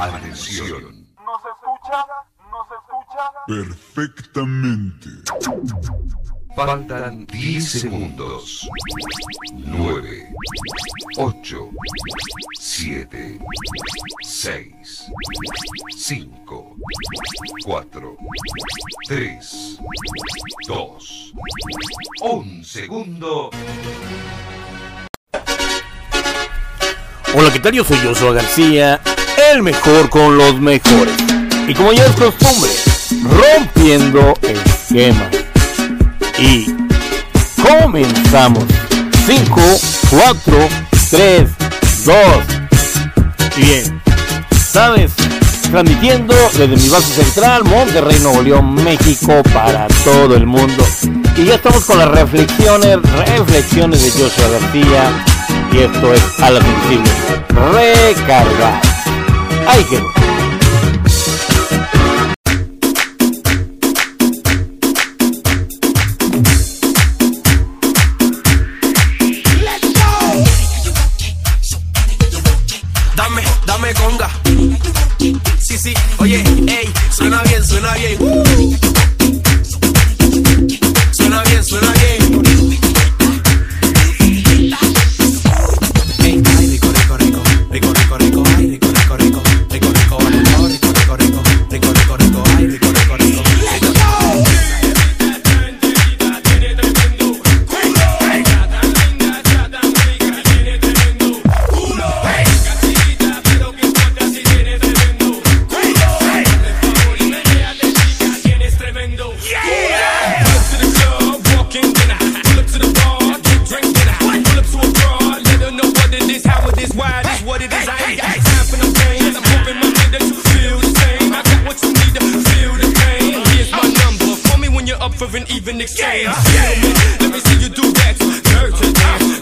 Atención. ¿Nos escucha? ¿Nos escucha? Perfectamente. Faltan 10 segundos. 9, 8, 7, 6, 5, 4, 3, 2, 1 segundo. Hola, ¿qué tal? Yo soy Joshua García, el mejor con los mejores. Y como ya es costumbre, rompiendo esquemas. Y comenzamos. 5, 4, 3, 2. Y bien, ¿sabes? Transmitiendo desde mi base central, Monterrey, Nuevo León, México, para todo el mundo. Y ya estamos con las reflexiones, reflexiones de Joshua García. Y esto es a la. Recargar. Dame, dame conga. Sí, sí, oye, ey, suena bien, suena bien. Suena even exchange. Me? Let me see you do that. Dirt to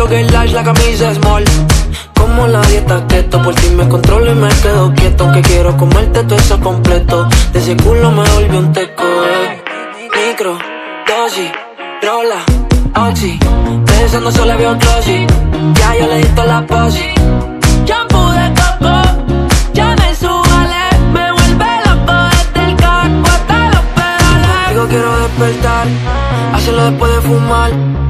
Jogger large, la camisa small. Como la dieta keto, por ti me controlo y me quedo quieto. Aunque quiero comerte todo eso completo. De ese culo me volvió un teco, eh. Micro, dosis, rola, oxi. Pensando solo veo glossy. Ya yo le di toda la posi. Shampoo de coco, ya me subale. Me vuelve loco desde el carro hasta los pedales. Digo quiero despertar, hacerlo después de fumar.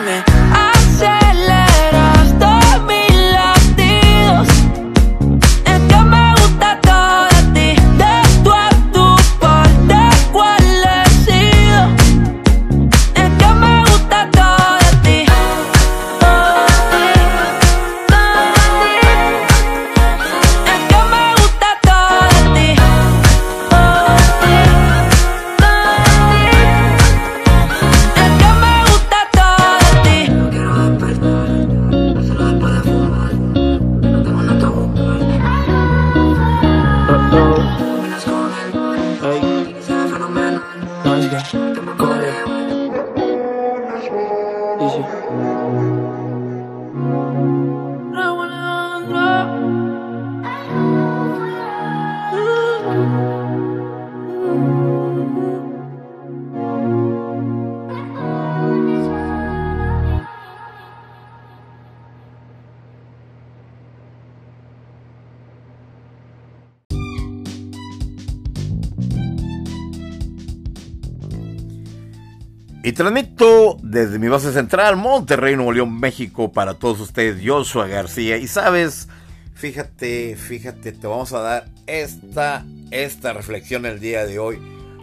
Y transmito desde mi base central, Monterrey, Nuevo León, México, para todos ustedes, Joshua García. Y sabes, fíjate, fíjate, te vamos a dar esta, esta reflexión el día de hoy.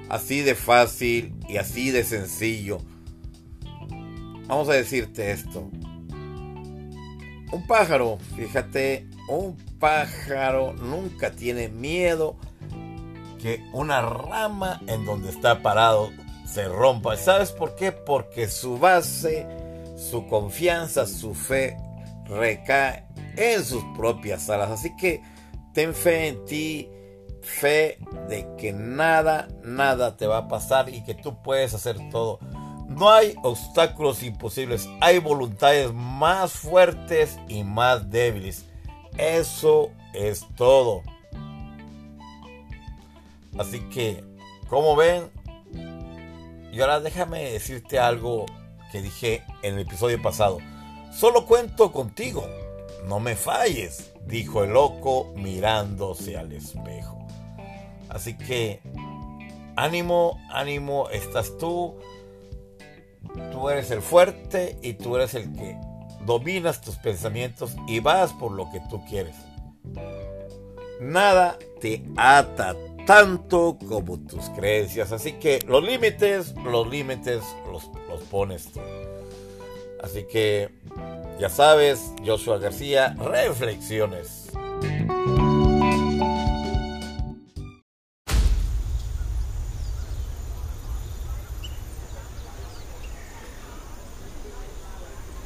Así de fácil y así de sencillo. Vamos a decirte esto. Un pájaro, fíjate, un pájaro nunca tiene miedo que una rama en donde está parado se rompa. ¿Sabes por qué? Porque su base, su confianza, su fe recae en sus propias alas. Así que ten fe en ti, fe de que nada, nada te va a pasar y que tú puedes hacer todo. No hay obstáculos imposibles, hay voluntades más fuertes y más débiles. Eso es todo. Así que, como ven, y ahora déjame decirte algo que dije en el episodio pasado. Solo cuento contigo, no me falles, dijo el loco mirándose al espejo. Así que, ánimo, ánimo, estás tú. Tú eres el fuerte y tú eres el que dominas tus pensamientos y vas por lo que tú quieres. Nada te ata tanto como tus creencias. Así que los límites, los límites los, los pones tú. Así que ya sabes, Joshua García, reflexiones.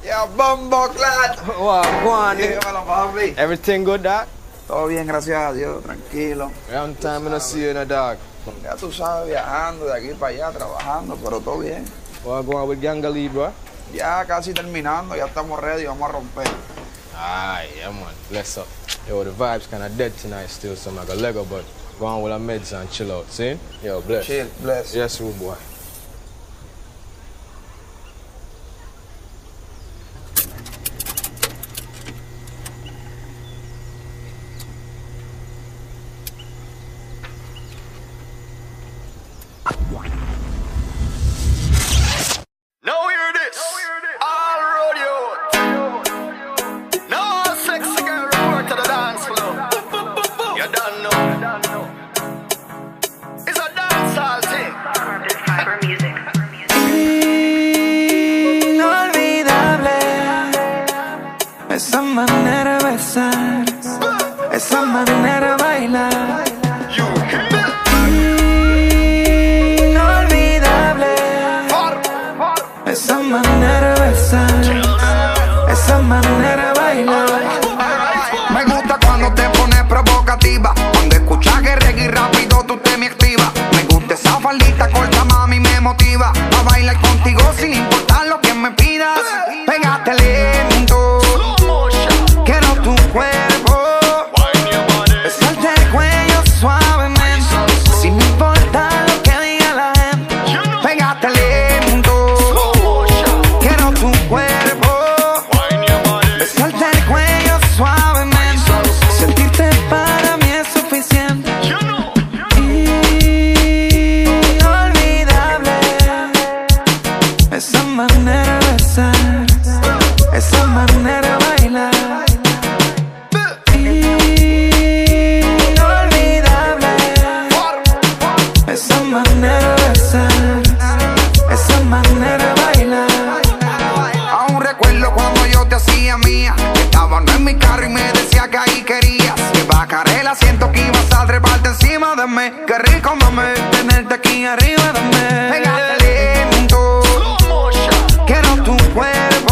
Ya, bombo clat. Wow, go on. Dímelo, papi. Everything good, dog? Todo bien, gracias a Dios, tranquilo. Long time don't see you in a dog. Ya tú sabes, viajando de aquí para allá, trabajando, pero todo bien. What go on with Gangali, bro? Ya casi terminando, ya estamos ready, vamos a romper. Aye, yeah, man. Bless up. Yo, the vibes kind of dead tonight still, so I'm like a Lego, but go on with our meds and chill out, see? Yo, bless. Chill, bless. Yes, rude boy. fama, dinero, baila. Inolvidable. Esa manera de besar. Esa manera de bailar. Me gusta cuando te pones provocativa. Cuando escuchas que reggae rápido, tú te me activas. Me gusta esa faldita corta, mami, me motiva. A bailar contigo sin importar. Esa manera de ser, esa manera de bailar. Aún recuerdo cuando yo te hacía mía. Estabas en mi carro y me decía que ahí querías. Que bajaré el asiento que ibas a treparte encima de mí. Qué rico, mami, tenerte aquí arriba de mí. Pégate lento, quiero tu cuerpo.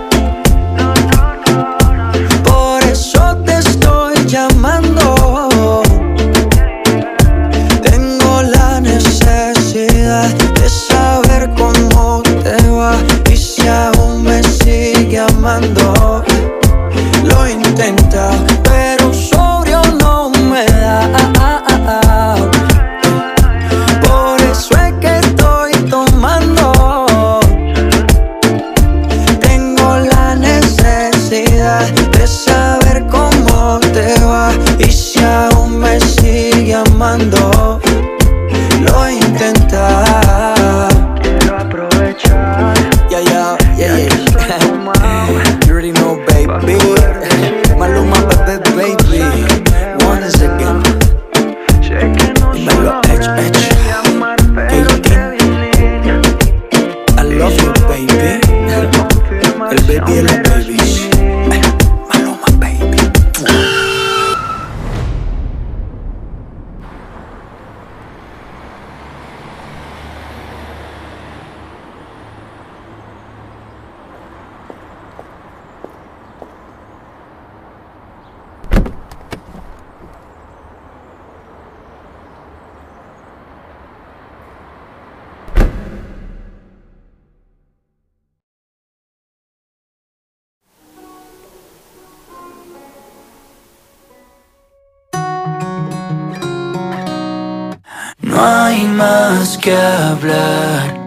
Que hablar.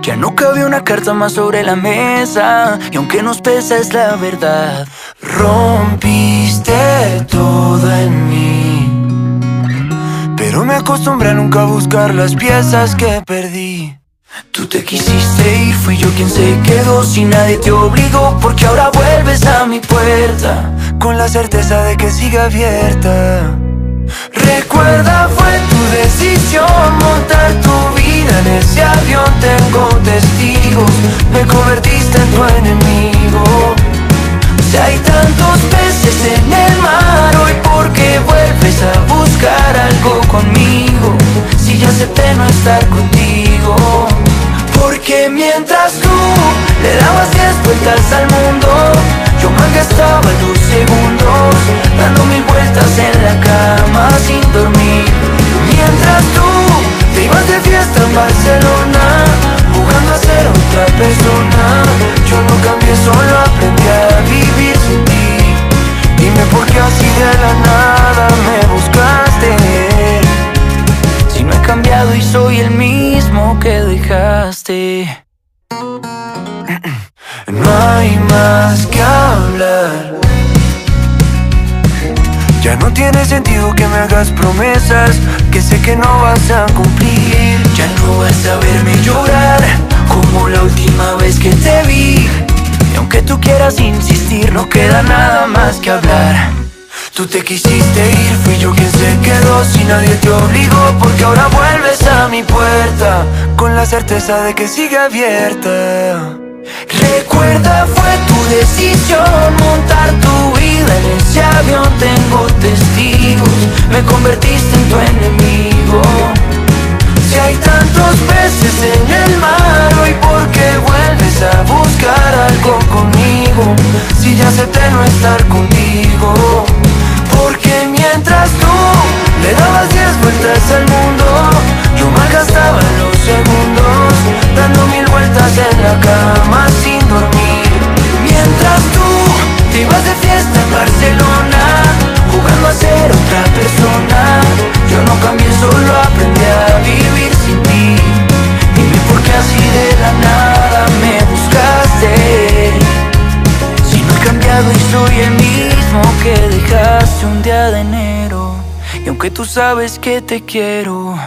Ya no cabe una carta más sobre la mesa. Y aunque nos pesa es la verdad. Rompiste todo en mí. Pero me acostumbré a nunca buscar las piezas que perdí. Tú te quisiste ir, fui yo quien se quedó Si nadie te obligó, porque ahora vuelves a mi puerta Con la certeza de que sigue abierta Recuerda, fue tu decisión montar tu vida en ese avión. Tengo testigos, me convertiste en tu enemigo. Si hay tantos peces en el mar, hoy por qué vuelves a buscar algo conmigo. Si ya acepté no estar contigo. Porque mientras tú le dabas diez vueltas al mundo, yo malgastaba los segundos, dando mil vueltas en la cama sin dormir. Mientras tú te ibas de fiesta en Barcelona, jugando a ser otra persona, Ya no tiene sentido que me hagas promesas que sé que no vas a cumplir. Ya no vas a verme llorar como la última vez que te vi. Y aunque tú quieras insistir, no queda nada más que hablar. Tú te quisiste ir, fui yo quien se quedó Si nadie te obligó, porque ahora vuelves a mi puerta Con la certeza de que sigue abierta. Recuerda, fue tu decisión montar tu vida en ese avión. Tengo testigos, me convertiste en tu enemigo. Si hay tantos peces en el mar, hoy por qué vuelves a buscar algo conmigo Si ya acepté no estar contigo. Porque mientras tú le dabas diez vueltas al mundo, yo malgastaba los segundos, dando mil vueltas en la cama sin dormir. Mientras tú te ibas de fiesta en Barcelona, jugando a ser otra persona, yo no cambié, solo aprendí a vivir sin ti. Dime por qué así de la nada me buscaste. Si no he cambiado y soy el mismo que dejaste un día de enero. Y aunque tú sabes que te quiero,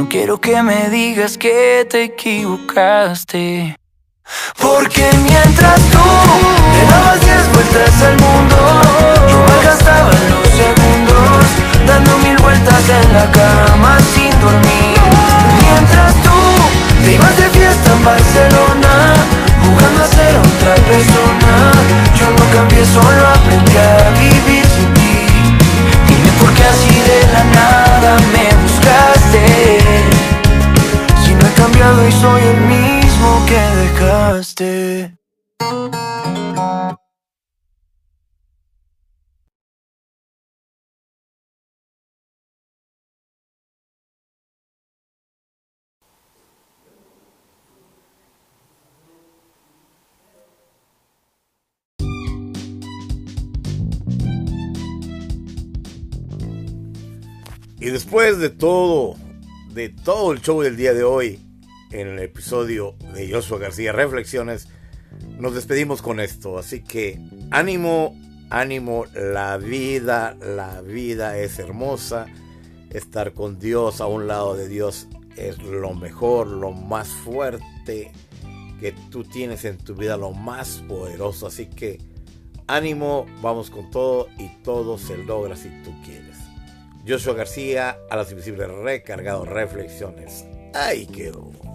no quiero que me digas que te equivocaste. Porque mientras tú le dabas diez vueltas al mundo, yo me gastaba los segundos dando mil vueltas en la cama sin dormir. Mientras tú te ibas de fiesta en Barcelona, jugando a ser otra persona, yo no cambié, solo después de todo, de todo el show del día de hoy, en el episodio de Joshua García Reflexiones, nos despedimos con esto. Así que ánimo, ánimo, la vida, la vida es hermosa. Estar con Dios, a un lado de Dios, es lo mejor, lo más fuerte que tú tienes en tu vida, lo más poderoso. Así que ánimo, vamos con todo y todo se logra si tú quieres. Joshua García, a las invisibles recargado reflexiones. Ahí quedó.